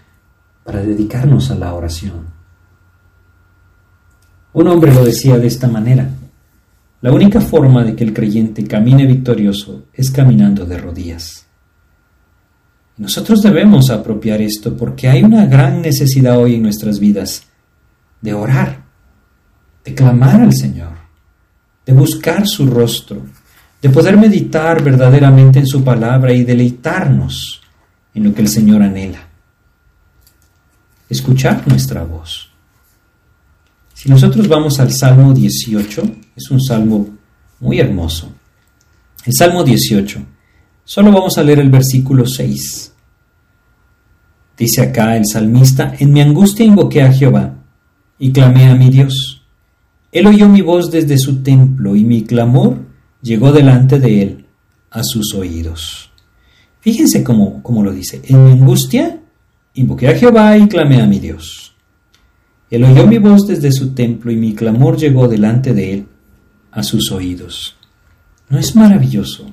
para dedicarnos a la oración. Un hombre lo decía de esta manera. La única forma de que el creyente camine victorioso es caminando de rodillas. Nosotros debemos apropiar esto porque hay una gran necesidad hoy en nuestras vidas de orar, de clamar al Señor, de buscar su rostro, de poder meditar verdaderamente en su palabra y deleitarnos en lo que el Señor anhela. Escuchar nuestra voz. Si nosotros vamos al Salmo 18, es un salmo muy hermoso. El Salmo 18, solo vamos a leer el versículo 6. Dice acá el salmista, en mi angustia invoqué a Jehová y clamé a mi Dios. Él oyó mi voz desde su templo y mi clamor llegó delante de él a sus oídos. Fíjense cómo, cómo lo dice, en mi angustia invoqué a Jehová y clamé a mi Dios. Él oyó mi voz desde su templo y mi clamor llegó delante de Él a sus oídos. ¿No es maravilloso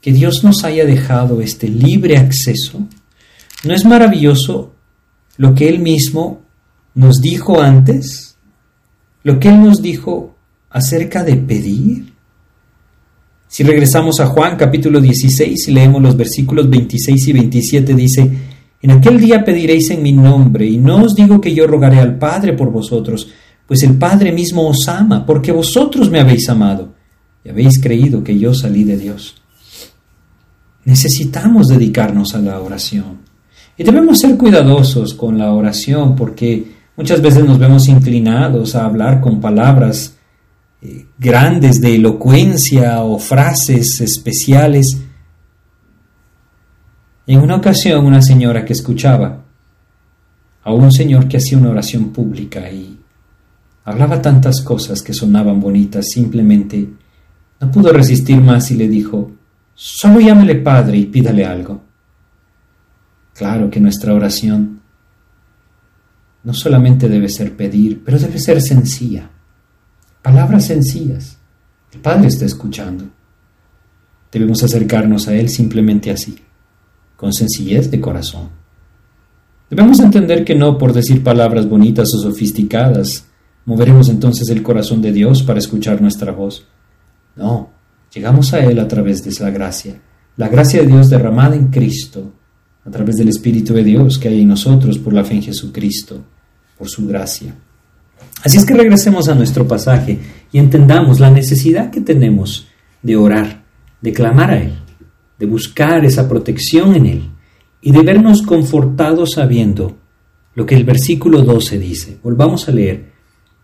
que Dios nos haya dejado este libre acceso? ¿No es maravilloso lo que Él mismo nos dijo antes? ¿Lo que Él nos dijo acerca de pedir? Si regresamos a Juan capítulo 16 y leemos los versículos 26 y 27, dice, En aquel día pediréis en mi nombre, y no os digo que yo rogaré al Padre por vosotros, pues el Padre mismo os ama, porque vosotros me habéis amado, y habéis creído que yo salí de Dios. Necesitamos dedicarnos a la oración. Y debemos ser cuidadosos con la oración, porque muchas veces nos vemos inclinados a hablar con palabras grandes de elocuencia o frases especiales. En una ocasión una señora que escuchaba a un señor que hacía una oración pública y hablaba tantas cosas que sonaban bonitas, simplemente no pudo resistir más y le dijo, solo llámele Padre y pídale algo. Claro que nuestra oración no solamente debe ser pedir, pero debe ser sencilla. Palabras sencillas. El Padre está escuchando. Debemos acercarnos a Él simplemente así, con sencillez de corazón. Debemos entender que no por decir palabras bonitas o sofisticadas moveremos entonces el corazón de Dios para escuchar nuestra voz. No, llegamos a Él a través de esa gracia, la gracia de Dios derramada en Cristo, a través del Espíritu de Dios que hay en nosotros por la fe en Jesucristo, por su gracia. Así es que regresemos a nuestro pasaje y entendamos la necesidad que tenemos de orar, de clamar a Él, de buscar esa protección en Él y de vernos confortados sabiendo lo que el versículo 12 dice. Volvamos a leer.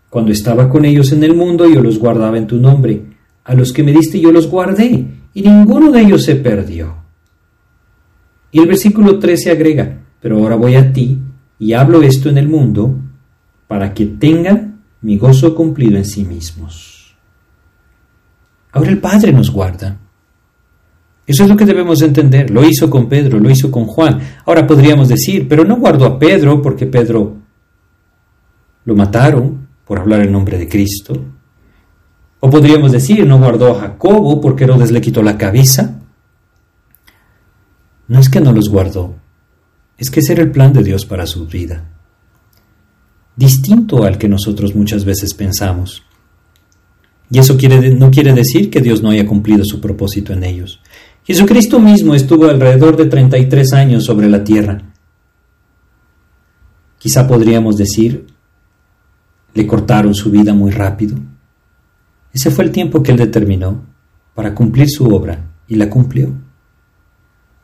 Cuando estaba con ellos en el mundo, yo los guardaba en tu nombre. A los que me diste yo los guardé, y ninguno de ellos se perdió. Y el versículo 13 agrega, pero ahora voy a ti y hablo esto en el mundo para que tengan mi gozo cumplido en sí mismos. Ahora el Padre nos guarda. Eso es lo que debemos entender. Lo hizo con Pedro, lo hizo con Juan. Ahora podríamos decir, pero no guardó a Pedro porque Pedro lo mataron por hablar el nombre de Cristo. O podríamos decir, no guardó a Jacobo porque Herodes le quitó la cabeza. No es que no los guardó, es que ese era el plan de Dios para su vida distinto al que nosotros muchas veces pensamos. Y eso no quiere decir que Dios no haya cumplido su propósito en ellos. Jesucristo mismo estuvo alrededor de 33 años sobre la tierra. Quizá podríamos decir, le cortaron su vida muy rápido. Ese fue el tiempo que Él determinó para cumplir su obra y la cumplió.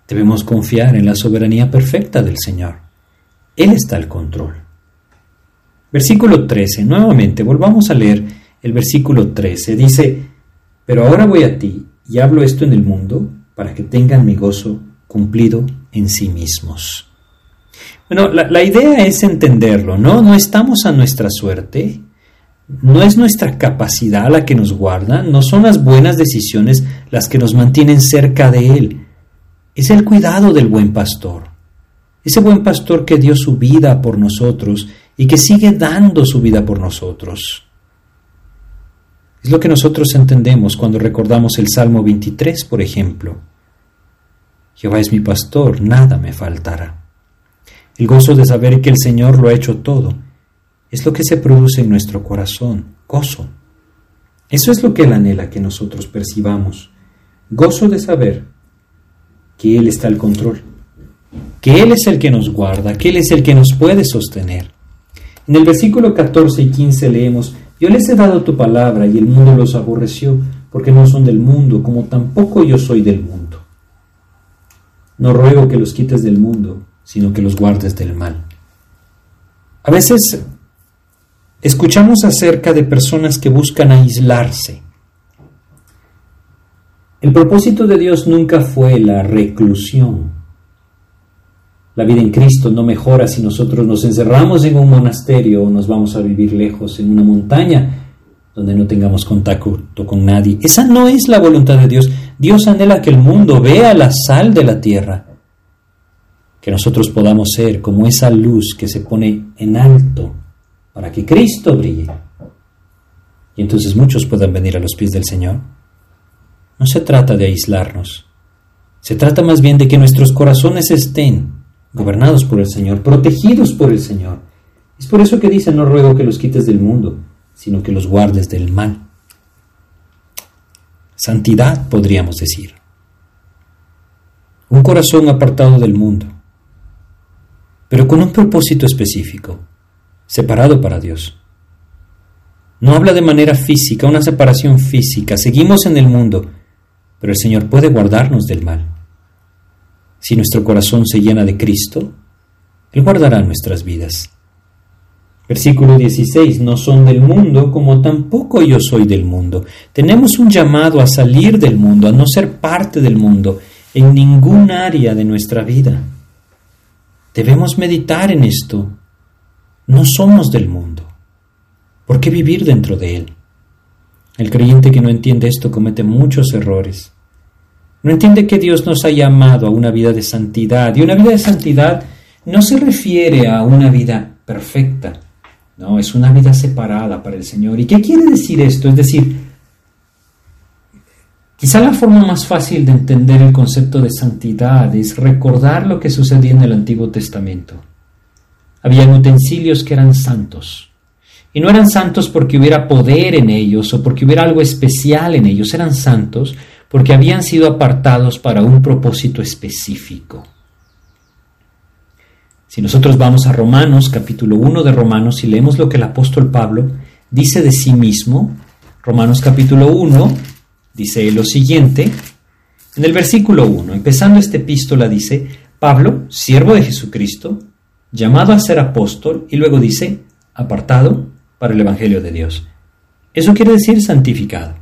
Debemos confiar en la soberanía perfecta del Señor. Él está al control. Versículo 13, nuevamente, volvamos a leer el versículo 13. Dice, pero ahora voy a ti y hablo esto en el mundo para que tengan mi gozo cumplido en sí mismos. Bueno, la, idea es entenderlo, ¿no? No estamos a nuestra suerte, no es nuestra capacidad la que nos guarda, no son las buenas decisiones las que nos mantienen cerca de Él, es el cuidado del buen pastor. Ese buen pastor que dio su vida por nosotros y que sigue dando su vida por nosotros. Es lo que nosotros entendemos cuando recordamos el Salmo 23, por ejemplo. Jehová es mi pastor, nada me faltará. El gozo de saber que el Señor lo ha hecho todo es lo que se produce en nuestro corazón, gozo. Eso es lo que Él anhela que nosotros percibamos, gozo de saber que Él está al control, que Él es el que nos guarda, que Él es el que nos puede sostener. En el versículo 14 y 15 leemos, Yo les he dado tu palabra y el mundo los aborreció, porque no son del mundo, como tampoco yo soy del mundo. No ruego que los quites del mundo, sino que los guardes del mal. A veces escuchamos acerca de personas que buscan aislarse. El propósito de Dios nunca fue la reclusión, la vida en Cristo no mejora si nosotros nos encerramos en un monasterio o nos vamos a vivir lejos en una montaña donde no tengamos contacto con nadie. Esa no es la voluntad de Dios. Dios anhela que el mundo vea la sal de la tierra, que nosotros podamos ser como esa luz que se pone en alto para que Cristo brille. Y entonces muchos puedan venir a los pies del Señor. No se trata de aislarnos, se trata más bien de que nuestros corazones estén gobernados por el Señor, protegidos por el Señor. Es por eso que dice, no ruego que los quites del mundo, sino que los guardes del mal. Santidad, podríamos decir. Un corazón apartado del mundo, pero con un propósito específico, separado para Dios. No habla de manera física, una separación física. Seguimos en el mundo, pero el Señor puede guardarnos del mal. Si nuestro corazón se llena de Cristo, Él guardará nuestras vidas. Versículo 16, no son del mundo como tampoco yo soy del mundo. Tenemos un llamado a salir del mundo, a no ser parte del mundo en ningún área de nuestra vida. Debemos meditar en esto. No somos del mundo. ¿Por qué vivir dentro de él? El creyente que no entiende esto comete muchos errores. No entiende que Dios nos ha llamado a una vida de santidad. Y una vida de santidad no se refiere a una vida perfecta. No, es una vida separada para el Señor. ¿Y qué quiere decir esto? Es decir, quizá la forma más fácil de entender el concepto de santidad es recordar lo que sucedía en el Antiguo Testamento. Habían utensilios que eran santos. Y no eran santos porque hubiera poder en ellos o porque hubiera algo especial en ellos. Eran santos porque habían sido apartados para un propósito específico. Si nosotros vamos a Romanos, capítulo 1 de Romanos, y leemos lo que el apóstol Pablo dice de sí mismo, Romanos capítulo 1, dice lo siguiente, en el versículo 1, empezando esta epístola, dice, Pablo, siervo de Jesucristo, llamado a ser apóstol, y luego dice, apartado para el Evangelio de Dios. Eso quiere decir santificado,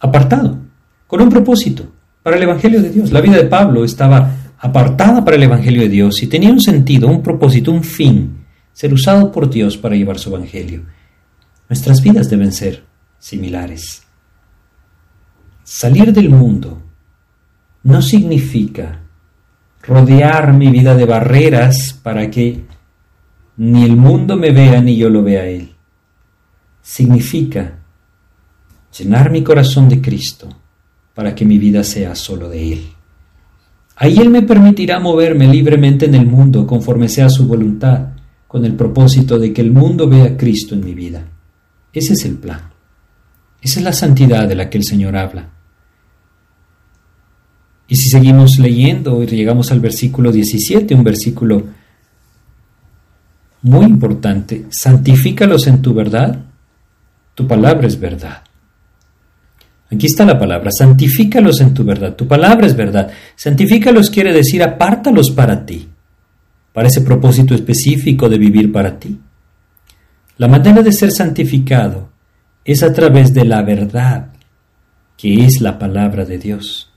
apartado con un propósito, para el Evangelio de Dios. La vida de Pablo estaba apartada para el Evangelio de Dios y tenía un sentido, un propósito, un fin, ser usado por Dios para llevar su Evangelio. Nuestras vidas deben ser similares. Salir del mundo no significa rodear mi vida de barreras para que ni el mundo me vea ni yo lo vea a él. Significa llenar mi corazón de Cristo para que mi vida sea solo de Él. Ahí Él me permitirá moverme libremente en el mundo conforme sea su voluntad, con el propósito de que el mundo vea a Cristo en mi vida. Ese es el plan. Esa es la santidad de la que el Señor habla. Y si seguimos leyendo y llegamos al versículo 17, un versículo muy importante, santifícalos en tu verdad, tu palabra es verdad. Aquí está la palabra, santifícalos en tu verdad. Tu palabra es verdad. Santifícalos quiere decir apártalos para ti, para ese propósito específico de vivir para ti. La manera de ser santificado es a través de la verdad, que es la palabra de Dios.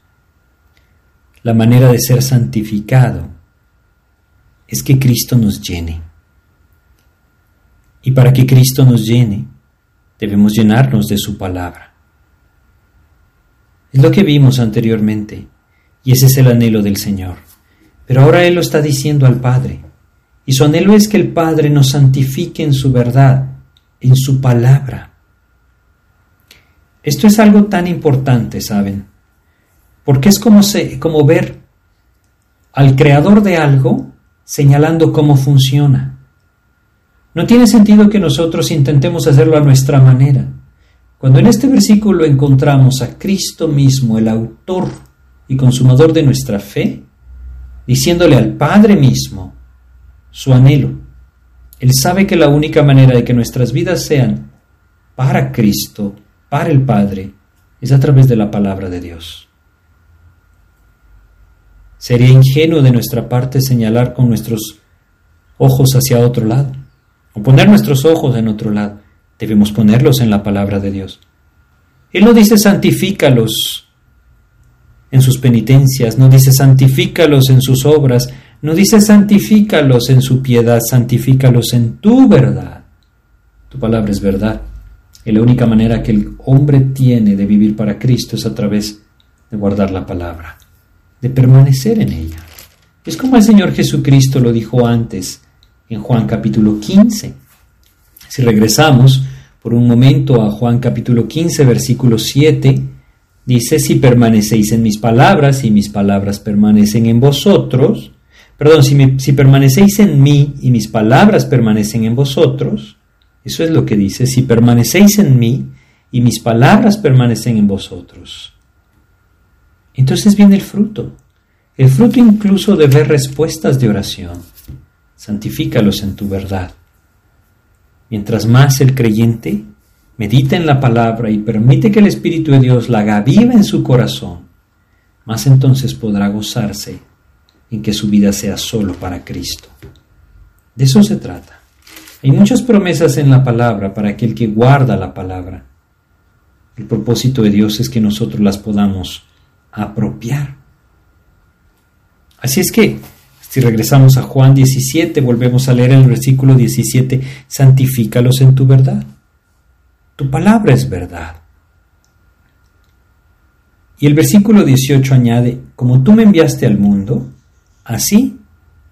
La manera de ser santificado es que Cristo nos llene. Y para que Cristo nos llene, debemos llenarnos de su palabra. Es lo que vimos anteriormente, y ese es el anhelo del Señor. Pero ahora Él lo está diciendo al Padre, y su anhelo es que el Padre nos santifique en su verdad, en su palabra. Esto es algo tan importante, ¿saben? Porque es como, se, como ver al creador de algo señalando cómo funciona. No tiene sentido que nosotros intentemos hacerlo a nuestra manera. Cuando en este versículo encontramos a Cristo mismo, el autor y consumador de nuestra fe, diciéndole al Padre mismo su anhelo, Él sabe que la única manera de que nuestras vidas sean para Cristo, para el Padre, es a través de la palabra de Dios. Sería ingenuo de nuestra parte señalar con nuestros ojos hacia otro lado, o poner nuestros ojos en otro lado. Debemos ponerlos en la palabra de Dios. Él no dice santifícalos en sus penitencias, no dice santifícalos en sus obras, no dice santifícalos en su piedad, santifícalos en tu verdad. Tu palabra es verdad. Y la única manera que el hombre tiene de vivir para Cristo es a través de guardar la palabra, de permanecer en ella. Es como el Señor Jesucristo lo dijo antes en Juan capítulo 15. Si regresamos por un momento a Juan capítulo 15, versículo 7, dice, si permanecéis en mis palabras y mis palabras permanecen en vosotros, perdón, si, si permanecéis en mí y mis palabras permanecen en vosotros, eso es lo que dice, si permanecéis en mí y mis palabras permanecen en vosotros. Entonces viene el fruto, el fruto incluso de ver respuestas de oración. Santifícalos en tu verdad. Mientras más el creyente medita en la palabra y permite que el Espíritu de Dios la haga viva en su corazón, más entonces podrá gozarse en que su vida sea solo para Cristo. De eso se trata. Hay muchas promesas en la palabra para aquel que guarda la palabra. El propósito de Dios es que nosotros las podamos apropiar. Así es que, si regresamos a Juan 17, volvemos a leer el versículo 17, santifícalos en tu verdad. Tu palabra es verdad. Y el versículo 18 añade, como tú me enviaste al mundo, así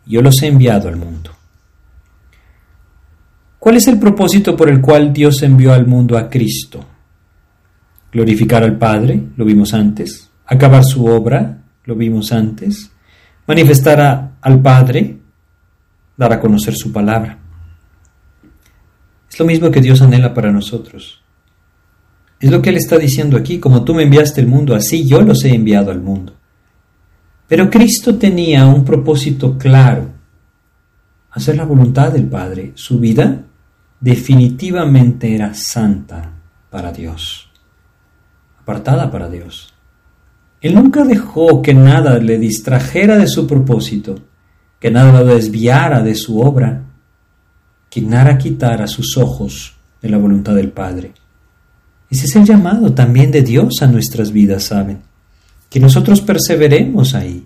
yo los he enviado al mundo. ¿Cuál es el propósito por el cual Dios envió al mundo a Cristo? Glorificar al Padre, lo vimos antes. Acabar su obra, lo vimos antes manifestar al Padre, dar a conocer su palabra. Es lo mismo que Dios anhela para nosotros. Es lo que Él está diciendo aquí, como tú me enviaste al mundo, así yo los he enviado al mundo. Pero Cristo tenía un propósito claro, hacer la voluntad del Padre. Su vida definitivamente era santa para Dios, apartada para Dios. Él nunca dejó que nada le distrajera de su propósito, que nada lo desviara de su obra, que nada quitara sus ojos de la voluntad del Padre. Ese es el llamado también de Dios a nuestras vidas, ¿saben? Que nosotros perseveremos ahí.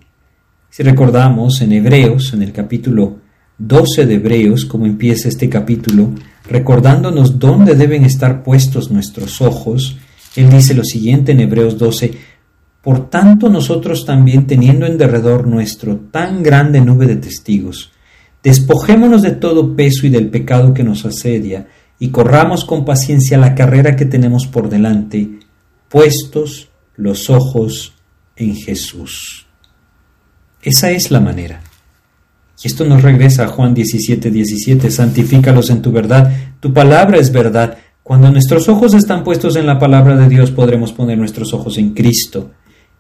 Si recordamos en Hebreos, en el capítulo 12 de Hebreos, como empieza este capítulo, recordándonos dónde deben estar puestos nuestros ojos, él dice lo siguiente en Hebreos 12, por tanto nosotros también teniendo en derredor nuestro tan grande nube de testigos, despojémonos de todo peso y del pecado que nos asedia, y corramos con paciencia la carrera que tenemos por delante, puestos los ojos en Jesús. Esa es la manera. Y esto nos regresa a Juan 17, 17, santifícalos en tu verdad, tu palabra es verdad. Cuando nuestros ojos están puestos en la palabra de Dios, podremos poner nuestros ojos en Cristo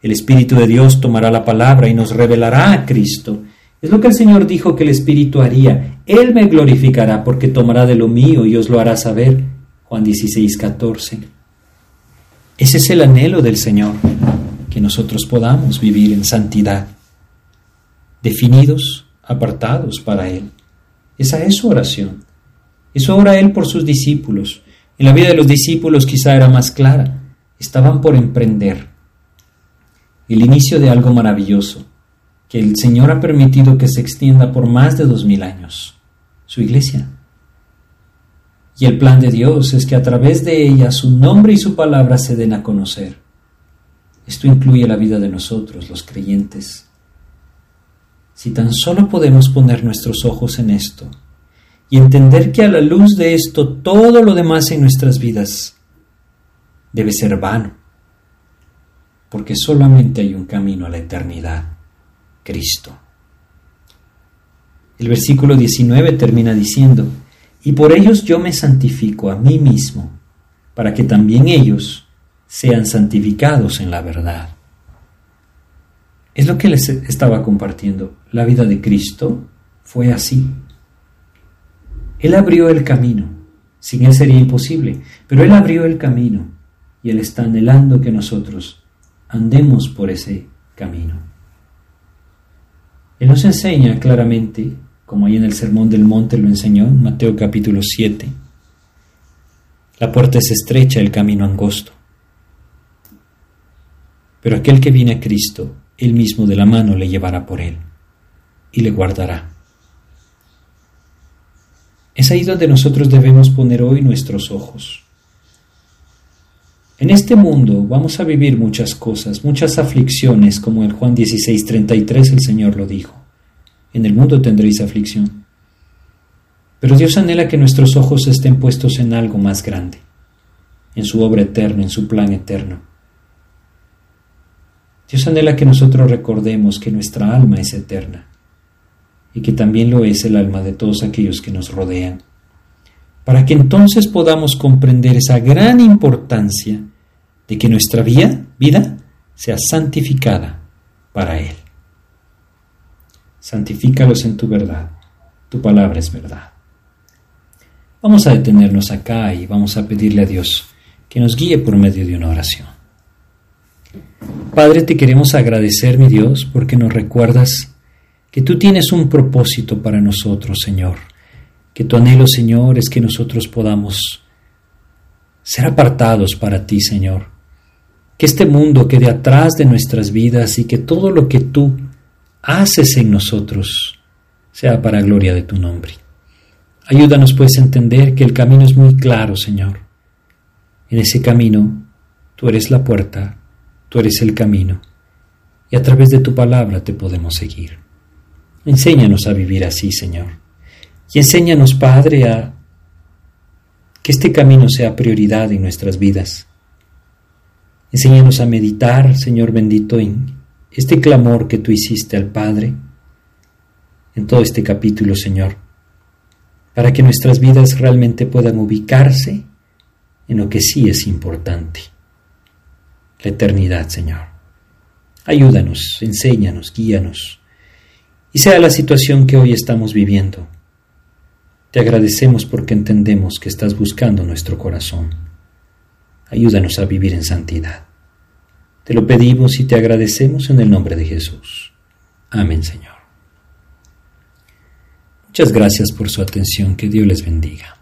el Espíritu de Dios tomará la palabra y nos revelará a Cristo. Es lo que el Señor dijo que el Espíritu haría. Él me glorificará porque tomará de lo mío y os lo hará saber. Juan 16, 14. Ese es el anhelo del Señor, que nosotros podamos vivir en santidad, definidos, apartados para Él. Esa es su oración. Eso ora Él por sus discípulos. En la vida de los discípulos quizá era más clara. Estaban por emprender el inicio de algo maravilloso, que el Señor ha permitido que se extienda por más de dos mil años, su iglesia. Y el plan de Dios es que a través de ella su nombre y su palabra se den a conocer. Esto incluye la vida de nosotros, los creyentes. Si tan solo podemos poner nuestros ojos en esto y entender que a la luz de esto todo lo demás en nuestras vidas debe ser vano, porque solamente hay un camino a la eternidad, Cristo. El versículo 19 termina diciendo, y por ellos yo me santifico a mí mismo, para que también ellos sean santificados en la verdad. Es lo que les estaba compartiendo. La vida de Cristo fue así. Él abrió el camino. Sin Él sería imposible, pero Él abrió el camino y Él está anhelando que nosotros andemos por ese camino. Él nos enseña claramente, como ahí en el Sermón del Monte lo enseñó, en Mateo capítulo 7, la puerta es estrecha, el camino angosto. Pero aquel que viene a Cristo, él mismo de la mano le llevará por él y le guardará. Es ahí donde nosotros debemos poner hoy nuestros ojos. En este mundo vamos a vivir muchas cosas, muchas aflicciones, como en Juan 16:33 el Señor lo dijo. En el mundo tendréis aflicción. Pero Dios anhela que nuestros ojos estén puestos en algo más grande, en su obra eterna, en su plan eterno. Dios anhela que nosotros recordemos que nuestra alma es eterna y que también lo es el alma de todos aquellos que nos rodean, para que entonces podamos comprender esa gran importancia de que nuestra vida, sea santificada para Él. Santifícalos en tu verdad, tu palabra es verdad. Vamos a detenernos acá y vamos a pedirle a Dios que nos guíe por medio de una oración. Padre, te queremos agradecer, mi Dios, porque nos recuerdas que tú tienes un propósito para nosotros, Señor. Que tu anhelo, Señor, es que nosotros podamos ser apartados para ti, Señor. Que este mundo quede atrás de nuestras vidas y que todo lo que tú haces en nosotros sea para gloria de tu nombre. Ayúdanos pues a entender que el camino es muy claro, Señor. En ese camino tú eres la puerta, tú eres el camino, y a través de tu palabra te podemos seguir. Enséñanos a vivir así, Señor. Y enséñanos, Padre, a que este camino sea prioridad en nuestras vidas. Enséñanos a meditar, Señor bendito, en este clamor que tú hiciste al Padre en todo este capítulo, Señor, para que nuestras vidas realmente puedan ubicarse en lo que sí es importante, la eternidad, Señor. Ayúdanos, enséñanos, guíanos, y sea la situación que hoy estamos viviendo. Te agradecemos porque entendemos que estás buscando nuestro corazón. Ayúdanos a vivir en santidad. Te lo pedimos y te agradecemos en el nombre de Jesús. Amén, Señor. Muchas gracias por su atención. Que Dios les bendiga.